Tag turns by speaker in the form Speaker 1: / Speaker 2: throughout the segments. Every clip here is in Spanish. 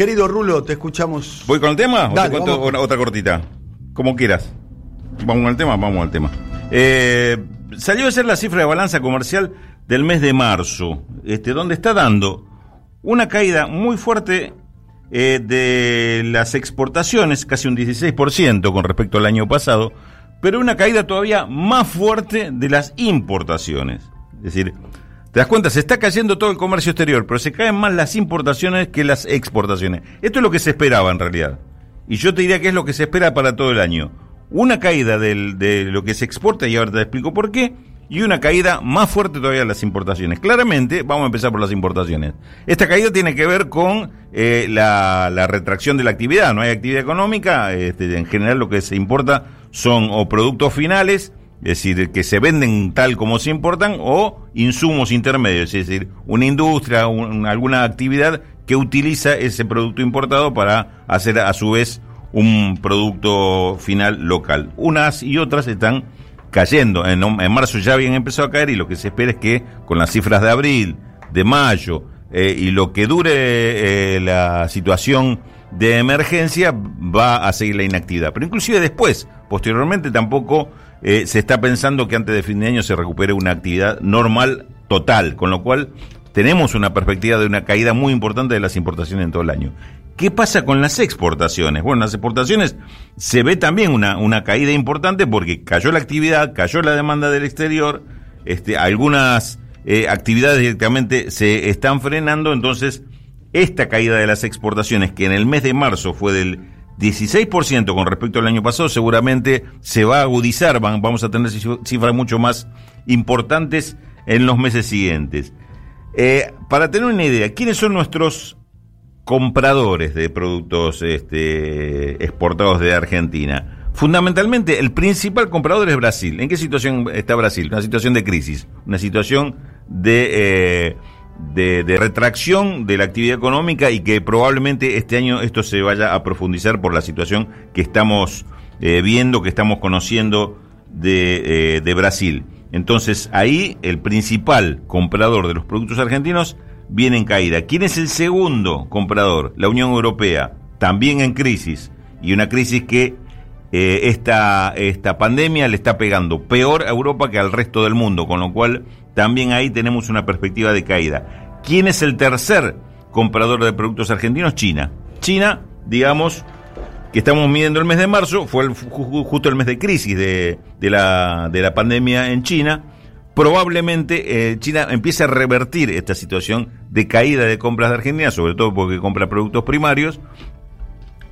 Speaker 1: Querido Rulo, te escuchamos.
Speaker 2: ¿Voy con el tema o
Speaker 1: Dale,
Speaker 2: te cuento
Speaker 1: vamos.
Speaker 2: una- otra cortita? Como quieras. Vamos al tema, vamos al tema. Eh, salió a ser la cifra de balanza comercial del mes de marzo, este, donde está dando una caída muy fuerte eh, de las exportaciones, casi un 16% con respecto al año pasado, pero una caída todavía más fuerte de las importaciones. Es decir, te das cuenta, se está cayendo todo el comercio exterior, pero se caen más las importaciones que las exportaciones. Esto es lo que se esperaba en realidad. Y yo te diría que es lo que se espera para todo el año. Una caída de lo que se exporta, y ahora te explico por qué, y una caída más fuerte todavía de las importaciones. Claramente, vamos a empezar por las importaciones. Esta caída tiene que ver con eh, la, la retracción de la actividad. No hay actividad económica. este, en general lo que se importa son o productos finales, es decir, que se venden tal como se importan, o insumos intermedios, es decir, una industria, un- alguna actividad que utiliza ese producto importado para hacer a su vez un producto final local. Unas y otras están cayendo. En, en marzo ya habían empezado a caer y lo que se espera es que con las cifras de abril, de mayo eh, y lo que dure eh, la situación de emergencia va a seguir la inactividad. Pero inclusive después, posteriormente tampoco eh, se está pensando que antes de fin de año se recupere una actividad normal total, con lo cual tenemos una perspectiva de una caída muy importante de las importaciones en todo el año. ¿Qué pasa con las exportaciones? Bueno, las exportaciones se ve también una, una caída importante porque cayó la actividad, cayó la demanda del exterior, este, algunas eh, actividades directamente se están frenando, entonces esta caída de las exportaciones, que en el mes de marzo fue del 16% con respecto al año pasado, seguramente se va a agudizar, van- vamos a tener cif- cifras mucho más importantes en los meses siguientes. Eh, para tener una idea, ¿quiénes son nuestros compradores de productos este, exportados de Argentina? Fundamentalmente, el principal comprador es Brasil. ¿En qué situación está Brasil? Una situación de crisis, una situación de, eh, de, retracción de la actividad económica y que probablemente este año esto se vaya a profundizar por la situación que estamos eh, viendo, que estamos conociendo de, eh, de Brasil. Entonces ahí el principal comprador de los productos argentinos viene en caída. ¿Quién es el segundo comprador? La Unión Europea, también en crisis. Y una crisis que eh, esta, esta pandemia le está pegando peor a Europa que al resto del mundo, con lo cual también ahí tenemos una perspectiva de caída. ¿Quién es el tercer comprador de productos argentinos? China. China, digamos, que estamos midiendo el mes de marzo, fue el- ju- ju- justo el mes de crisis de, de la, de la pandemia en China. Probablemente eh, China empiece a revertir esta situación de caída de compras de Argentina, sobre todo porque compra productos primarios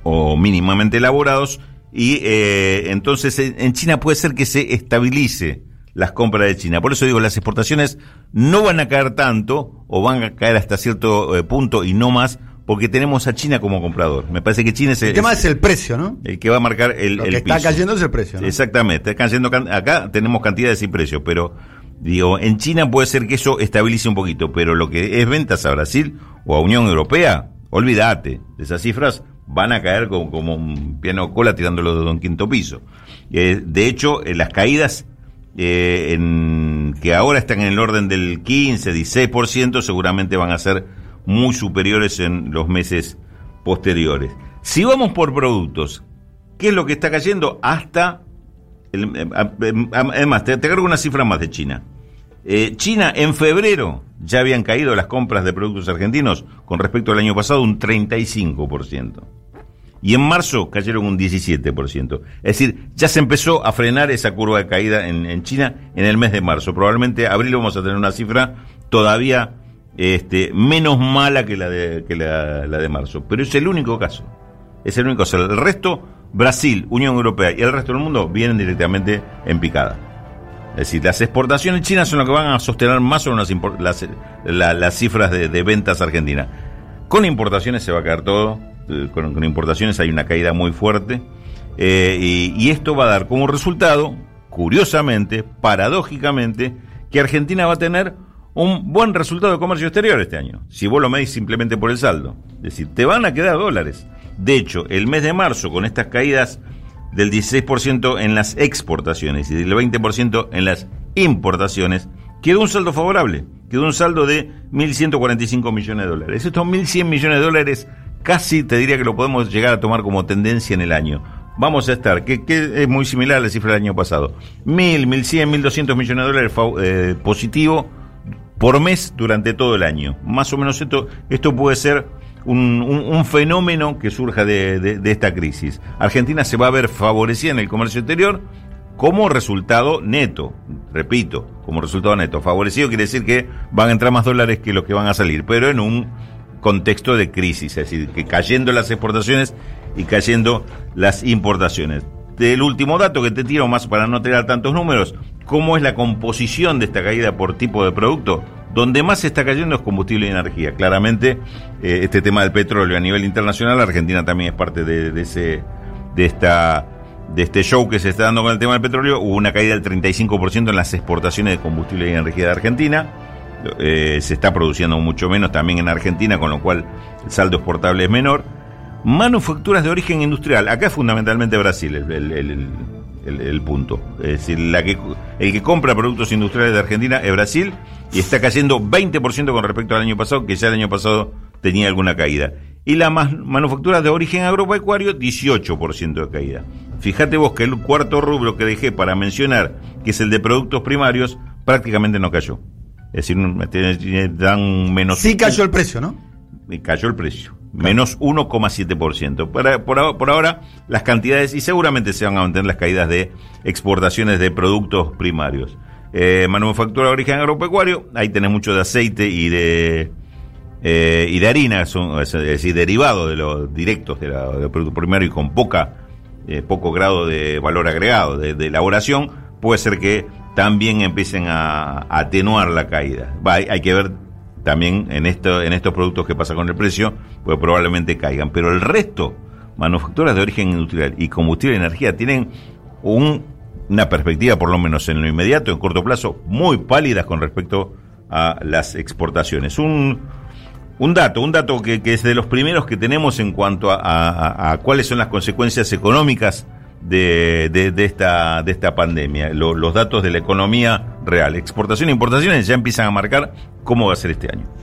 Speaker 2: o mínimamente elaborados, y eh, entonces en China puede ser que se estabilice las compras de China. Por eso digo, las exportaciones no van a caer tanto, o van a caer hasta cierto eh, punto y no más, porque tenemos a China como comprador. Me parece que China es
Speaker 1: El tema es el precio, ¿no?
Speaker 2: el que va a marcar el,
Speaker 1: Lo
Speaker 2: el
Speaker 1: que está
Speaker 2: piso.
Speaker 1: cayendo es el precio, ¿no?
Speaker 2: Exactamente, está cayendo acá tenemos cantidades y precios, pero digo, en China puede ser que eso estabilice un poquito, pero lo que es ventas a Brasil o a Unión Europea, olvídate, esas cifras van a caer como, un piano cola tirándolo de un quinto piso. Eh, de hecho, eh, las caídas eh, que ahora están en el orden del 15, 16%, seguramente van a ser muy superiores en los meses posteriores. Si vamos por productos, ¿qué es lo que está cayendo? Hasta, a- a- además, te, te agrego una cifra más de China. China en febrero ya habían caído las compras de productos argentinos con respecto al año pasado un 35%. Y en marzo cayeron un 17%. Es decir, ya se empezó a frenar esa curva de caída en, China en el mes de marzo. Probablemente abril vamos a tener una cifra todavía este, menos mala que la de, que la, de marzo. Pero es el único caso. Es el único caso. El resto, Brasil, Unión Europea y el resto del mundo vienen directamente en picada. Es decir, las exportaciones chinas son las que van a sostener más o menos las cifras de, de ventas argentinas. Con importaciones se va a caer todo. Eh, Con, importaciones hay una caída muy fuerte. eh, y, y esto va a dar como resultado, curiosamente, paradójicamente, que Argentina va a tener un buen resultado de comercio exterior este año. Si vos lo medís simplemente por el saldo. Es decir, te van a quedar dólares. De hecho, el mes de marzo, con estas caídas del 16% en las exportaciones y del 20% en las importaciones, quedó un saldo favorable, quedó un saldo de 1.145 millones de dólares. Estos 1.100 millones de dólares casi te diría que lo podemos llegar a tomar como tendencia en el año. Vamos a estar, que, es muy similar a la cifra del año pasado, mil, mil cien, mil doscientos millones de dólares eh, positivo por mes durante todo el año. Más o menos esto, esto puede ser un, fenómeno que surja de, esta crisis. Argentina se va a ver favorecida en el comercio exterior como resultado neto, repito, como resultado neto. Favorecido quiere decir que van a entrar más dólares que los que van a salir, pero en un contexto de crisis, es decir, que cayendo las exportaciones y cayendo las importaciones. Del último dato que te tiro más para no tener tantos números, ¿cómo es la composición de esta caída por tipo de producto? Donde más se está cayendo es combustible y energía. Claramente, eh, este tema del petróleo a nivel internacional, Argentina también es parte de, ese, de esta de este show que se está dando con el tema del petróleo, hubo una caída del 35% en las exportaciones de combustible y energía de Argentina. Eh, se está produciendo mucho menos también en Argentina, con lo cual el saldo exportable es menor. Manufacturas de origen industrial, acá es fundamentalmente Brasil el, punto. Es decir, la que, el que compra productos industriales de Argentina es Brasil y está cayendo 20% con respecto al año pasado, que ya el año pasado tenía alguna caída. Y la manufactura de origen agropecuario, 18% de caída. Fíjate vos que el cuarto rubro que dejé para mencionar, que es el de productos primarios, prácticamente no cayó. Es decir, dan menos...
Speaker 1: Sí cayó el precio, ¿no?
Speaker 2: Cayó el precio menos 1,7%. Por, por, por, ahora, las cantidades, y seguramente se van a mantener las caídas de exportaciones de productos primarios. Eh, manufactura de origen agropecuario, ahí tenés mucho de aceite y de eh, y de harina, son, es decir, derivado de los directos de, la, producto primario y con poca eh, poco grado de valor agregado de, elaboración, puede ser que también empiecen a, atenuar la caída. hay que ver también en, esto, en estos productos que pasa con el precio, pues probablemente caigan. Pero el resto, manufacturas de origen industrial y combustible y energía, tienen una perspectiva, por lo menos en lo inmediato, en corto plazo, muy pálidas con respecto a las exportaciones. Un, un dato, un dato que, es de los primeros que tenemos en cuanto a, cuáles son las consecuencias económicas de, de, esta, de esta pandemia, los datos de la economía real. Exportación e importaciones ya empiezan a marcar cómo va a ser este año.